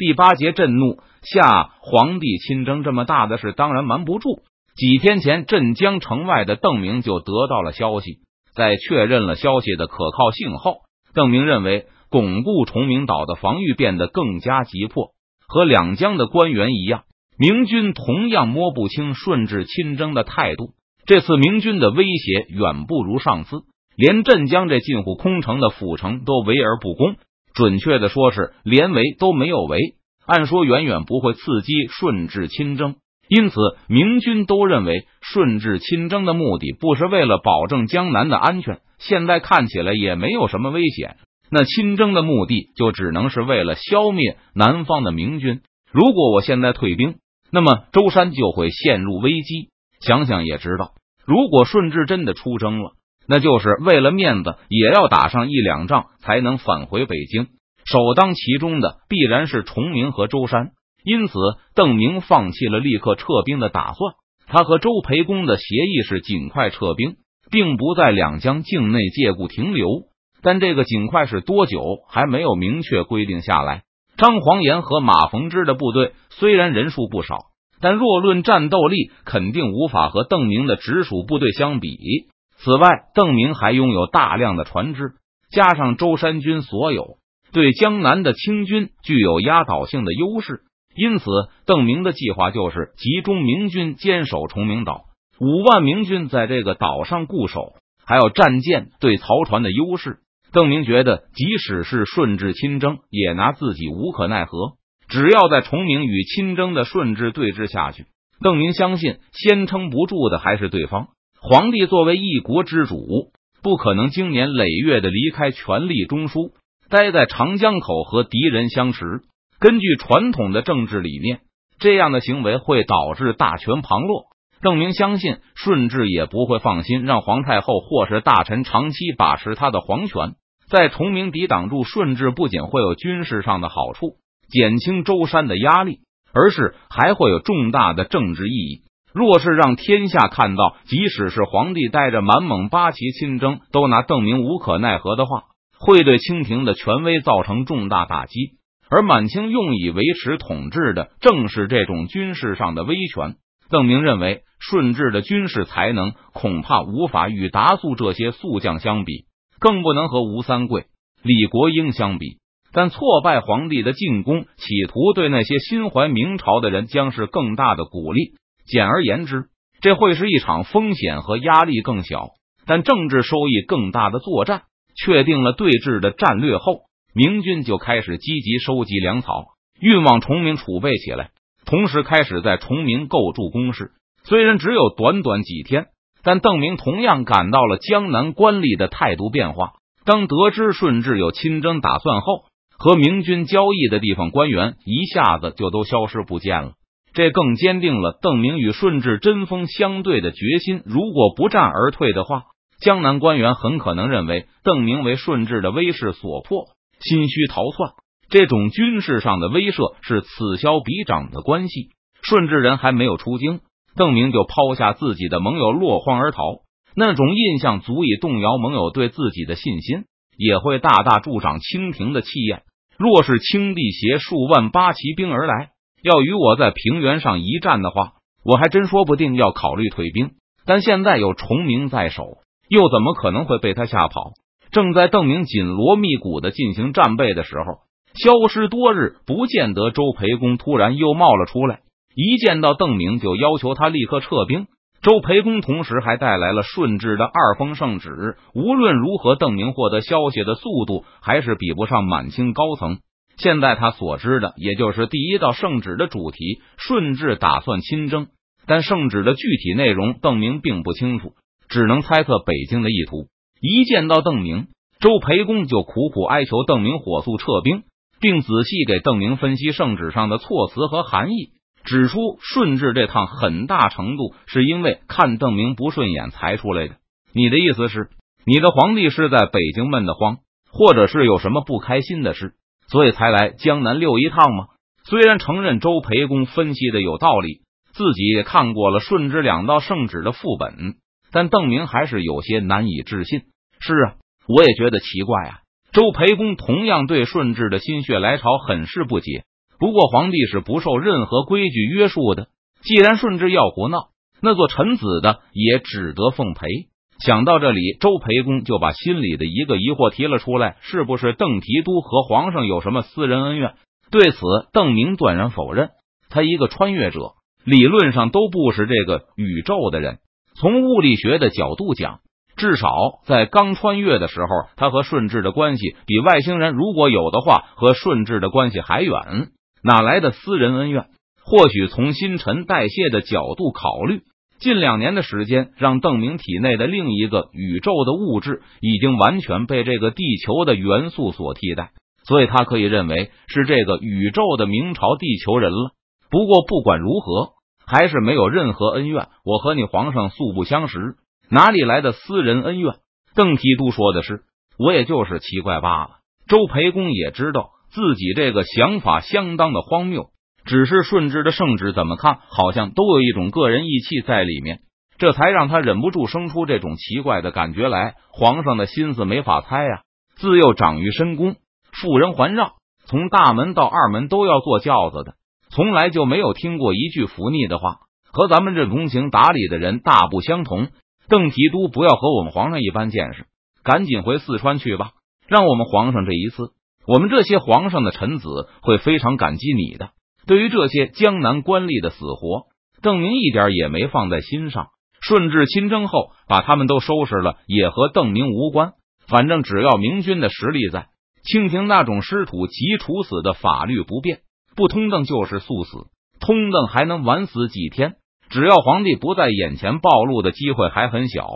第八节震怒，下皇帝亲征这么大的事，当然瞒不住。几天前，镇江城外的邓明就得到了消息，在确认了消息的可靠性后，邓明认为巩固崇明岛的防御变得更加急迫。和两江的官员一样，明军同样摸不清顺治亲征的态度。这次明军的威胁远不如上次，连镇江这近乎空城的府城都围而不攻。准确的说，是连围都没有围。按说，远远不会刺激顺治亲征。因此，明军都认为顺治亲征的目的不是为了保证江南的安全，现在看起来也没有什么危险。那亲征的目的就只能是为了消灭南方的明军。如果我现在退兵，那么舟山就会陷入危机。想想也知道，如果顺治真的出征了，那就是为了面子，也要打上一两仗才能返回北京。首当其冲的必然是崇明和舟山。因此，邓明放弃了立刻撤兵的打算。他和周培公的协议是尽快撤兵，并不在两江境内借故停留。但这个尽快是多久，还没有明确规定下来。张煌言和马逢之的部队虽然人数不少，但若论战斗力，肯定无法和邓明的直属部队相比。此外，邓明还拥有大量的船只，加上舟山军所有，对江南的清军具有压倒性的优势。因此，邓明的计划就是集中明军坚守崇明岛，五万明军在这个岛上固守，还有战舰对曹船的优势。邓明觉得，即使是顺治亲征，也拿自己无可奈何。只要在崇明与亲征的顺治对峙下去，邓明相信先撑不住的还是对方。皇帝作为一国之主，不可能经年累月的离开权力中枢，待在长江口和敌人相持。根据传统的政治理念，这样的行为会导致大权旁落。邓明相信顺治也不会放心让皇太后或是大臣长期把持他的皇权。在崇明抵挡住顺治，不仅会有军事上的好处，减轻舟山的压力，而是还会有重大的政治意义。若是让天下看到，即使是皇帝带着满蒙八旗亲征，都拿邓明无可奈何的话，会对清廷的权威造成重大打击。而满清用以维持统治的正是这种军事上的威权。邓明认为，顺治的军事才能恐怕无法与达素这些宿将相比，更不能和吴三桂、李国英相比。但挫败皇帝的进攻，企图对那些心怀明朝的人将是更大的鼓励。简而言之，这会是一场风险和压力更小，但政治收益更大的作战。确定了对峙的战略后。明军就开始积极收集粮草，运往崇明储备起来，同时开始在崇明构筑工事。虽然只有短短几天，但邓明同样感到了江南官吏的态度变化。当得知顺治有亲征打算后，和明军交易的地方官员一下子就都消失不见了。这更坚定了邓明与顺治针锋相对的决心。如果不战而退的话，江南官员很可能认为邓明为顺治的威势所迫。心虚逃窜，这种军事上的威慑是此消彼长的关系。顺治人还没有出京，邓明就抛下自己的盟友落荒而逃，那种印象足以动摇盟友对自己的信心，也会大大助长清廷的气焰。若是清帝携数万八旗兵而来，要与我在平原上一战的话，我还真说不定要考虑退兵。但现在有崇明在手，又怎么可能会被他吓跑？正在邓明紧锣密鼓的进行战备的时候，消失多日不见得周培公突然又冒了出来，一见到邓明就要求他立刻撤兵。周培公同时还带来了顺治的二封圣旨。无论如何，邓明获得消息的速度还是比不上满清高层。现在他所知的也就是第一道圣旨的主题：顺治打算亲征，但圣旨的具体内容邓明并不清楚，只能猜测北京的意图。一见到邓明，周培公就苦苦哀求邓明火速撤兵，并仔细给邓明分析圣旨上的措辞和含义，指出顺治这趟很大程度是因为看邓明不顺眼才出来的。你的意思是，你的皇帝是在北京闷得慌，或者是有什么不开心的事，所以才来江南溜一趟吗？虽然承认周培公分析的有道理，自己也看过了顺治两道圣旨的副本。但邓明还是有些难以置信。是啊，我也觉得奇怪啊。周培公同样对顺治的心血来潮很是不解。不过皇帝是不受任何规矩约束的，既然顺治要胡闹，那做臣子的也只得奉陪。想到这里，周培公就把心里的一个疑惑提了出来：是不是邓提督和皇上有什么私人恩怨？对此，邓明断然否认。他一个穿越者，理论上都不是这个宇宙的人。从物理学的角度讲，至少在刚穿越的时候，他和顺治的关系比外星人如果有的话，和顺治的关系还远。哪来的私人恩怨？或许从新陈代谢的角度考虑。近两年的时间，让邓明体内的另一个宇宙的物质已经完全被这个地球的元素所替代，所以他可以认为是这个宇宙的明朝地球人了。不过不管如何，还是没有任何恩怨。我和你皇上素不相识，哪里来的私人恩怨？邓提督说的是，我也就是奇怪罢了。周培公也知道自己这个想法相当的荒谬。只是顺治的圣旨怎么看，好像都有一种个人义气在里面，这才让他忍不住生出这种奇怪的感觉来。皇上的心思没法猜呀，自幼长于深宫，妇人环绕，从大门到二门都要坐轿子的，从来就没有听过一句服逆的话，和咱们这通情达理的人大不相同。邓提督不要和我们皇上一般见识，赶紧回四川去吧，让我们皇上这一次，我们这些皇上的臣子会非常感激你的。对于这些江南官吏的死活，邓明一点也没放在心上。顺治亲征后，把他们都收拾了，也和邓明无关。反正只要明军的实力在，清廷那种师徒及处死的法律不变，不通邓就是速死，通邓还能晚死几天？只要皇帝不在眼前暴露的机会还很小，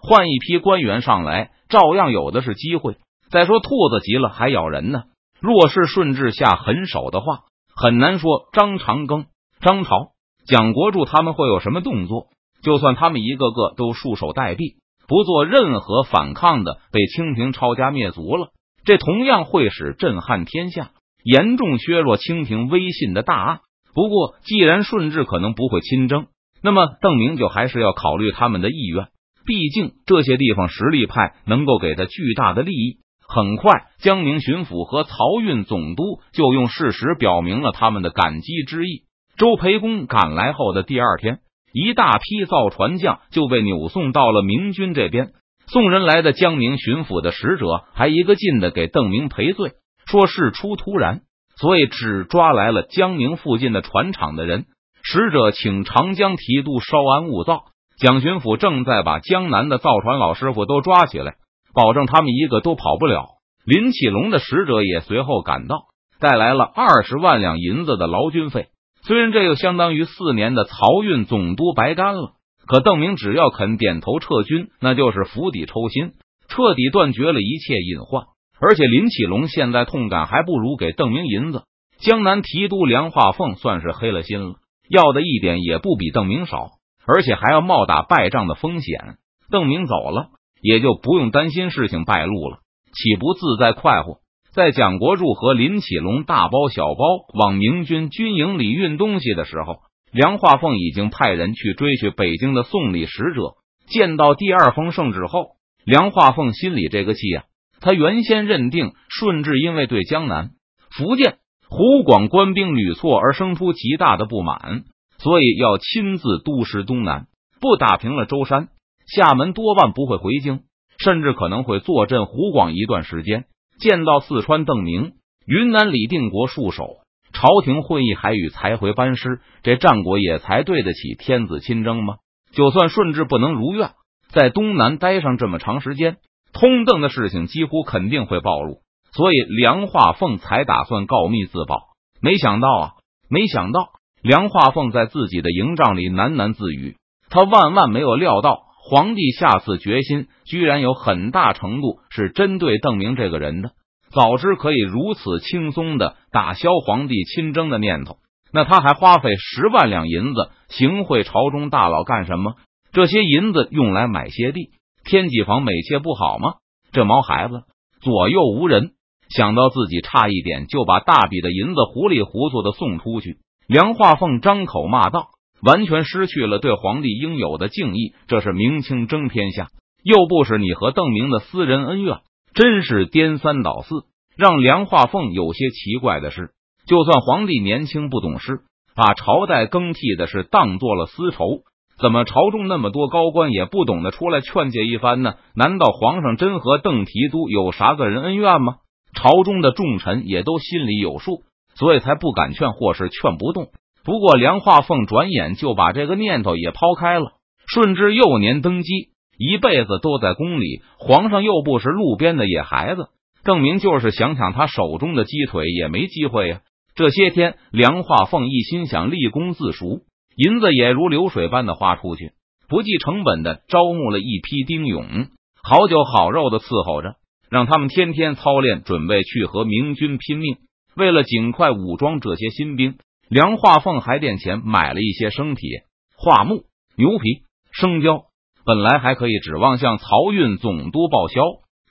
换一批官员上来，照样有的是机会。再说，兔子急了还咬人呢。若是顺治下狠手的话。很难说张长庚、张朝、蒋国柱他们会有什么动作。就算他们一个个都束手待毙，不做任何反抗的，被清廷抄家灭族了，这同样会使震撼天下、严重削弱清廷威信的大案。不过，既然顺治可能不会亲征，那么邓明就还是要考虑他们的意愿。毕竟这些地方实力派能够给他巨大的利益。很快，江宁巡抚和漕运总督就用事实表明了他们的感激之意。周培公赶来后的第二天，一大批造船匠就被扭送到了明军这边。送人来的江宁巡抚的使者还一个劲的给邓明赔罪，说事出突然，所以只抓来了江宁附近的船厂的人。使者请长江提督稍安勿躁，蒋巡抚正在把江南的造船老师傅都抓起来。保证他们一个都跑不了。林启龙的使者也随后赶到，带来了二十万两银子的劳军费。虽然这又相当于四年的漕运总督白干了，可邓明只要肯点头撤军，那就是釜底抽薪，彻底断绝了一切隐患。而且林启龙现在痛感还不如给邓明银子。江南提督梁化凤算是黑了心了，要的一点也不比邓明少，而且还要冒打败仗的风险。邓明走了。也就不用担心事情败露了，岂不自在快活？在蒋国柱和林启龙大包小包往明军军营里运东西的时候，梁化凤已经派人去追去北京的送礼使者。见到第二封圣旨后，梁化凤心里这个气啊！他原先认定顺治因为对江南、福建、湖广官兵屡挫而生出极大的不满，所以要亲自督师东南，不打平了舟山。厦门多半不会回京，甚至可能会坐镇湖广一段时间。见到四川邓明、云南李定国戍守，朝廷会议还与才回班师，这战果也才对得起天子亲征吗？就算顺治不能如愿，在东南待上这么长时间，通邓的事情几乎肯定会暴露，所以梁化凤才打算告密自保。没想到啊，没想到梁化凤在自己的营帐里喃喃自语，他万万没有料到。皇帝下次决心，居然有很大程度是针对邓明这个人的。早知可以如此轻松的打消皇帝亲征的念头，那他还花费十万两银子行贿朝中大佬干什么？这些银子用来买些地、添几房美妾不好吗？这毛孩子左右无人，想到自己差一点就把大笔的银子糊里糊涂的送出去，梁化凤张口骂道。完全失去了对皇帝应有的敬意，这是明清争天下，又不是你和邓明的私人恩怨，真是颠三倒四。让梁化凤有些奇怪的是，就算皇帝年轻不懂事，把朝代更替的事当做了私仇，怎么朝中那么多高官也不懂得出来劝诫一番呢？难道皇上真和邓提督有啥个人恩怨吗？朝中的重臣也都心里有数，所以才不敢劝，或是劝不动。不过梁化凤转眼就把这个念头也抛开了。顺治幼年登基，一辈子都在宫里，皇上又不是路边的野孩子，证明就是想抢他手中的鸡腿也没机会呀。这些天，梁化凤一心想立功自赎，银子也如流水般的花出去，不计成本的招募了一批丁勇，好酒好肉的伺候着。让他们天天操练，准备去和明军拼命。为了尽快武装这些新兵，梁化凤还垫钱买了一些生铁、桦木、牛皮、生胶。本来还可以指望向漕运总督报销，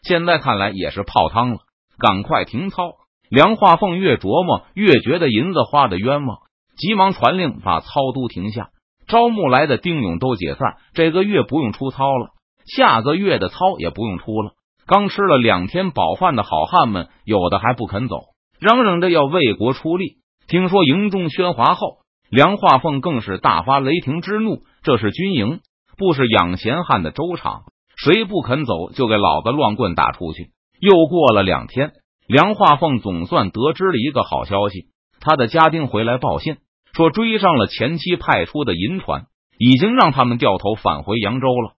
现在看来也是泡汤了。赶快停操！梁化凤越琢磨越觉得银子花的冤枉，急忙传令把操都停下，招募来的丁勇都解散。这个月不用出操了，下个月的操也不用出了。刚吃了两天饱饭的好汉们，有的还不肯走，嚷嚷着要为国出力。听说营中喧哗后，梁化凤更是大发雷霆之怒：这是军营，不是养闲汉的粥厂，谁不肯走，就给老子乱棍打出去！又过了两天，梁化凤总算得知了一个好消息，他的家丁回来报信，说追上了前妻派出的银船，已经让他们掉头返回扬州了。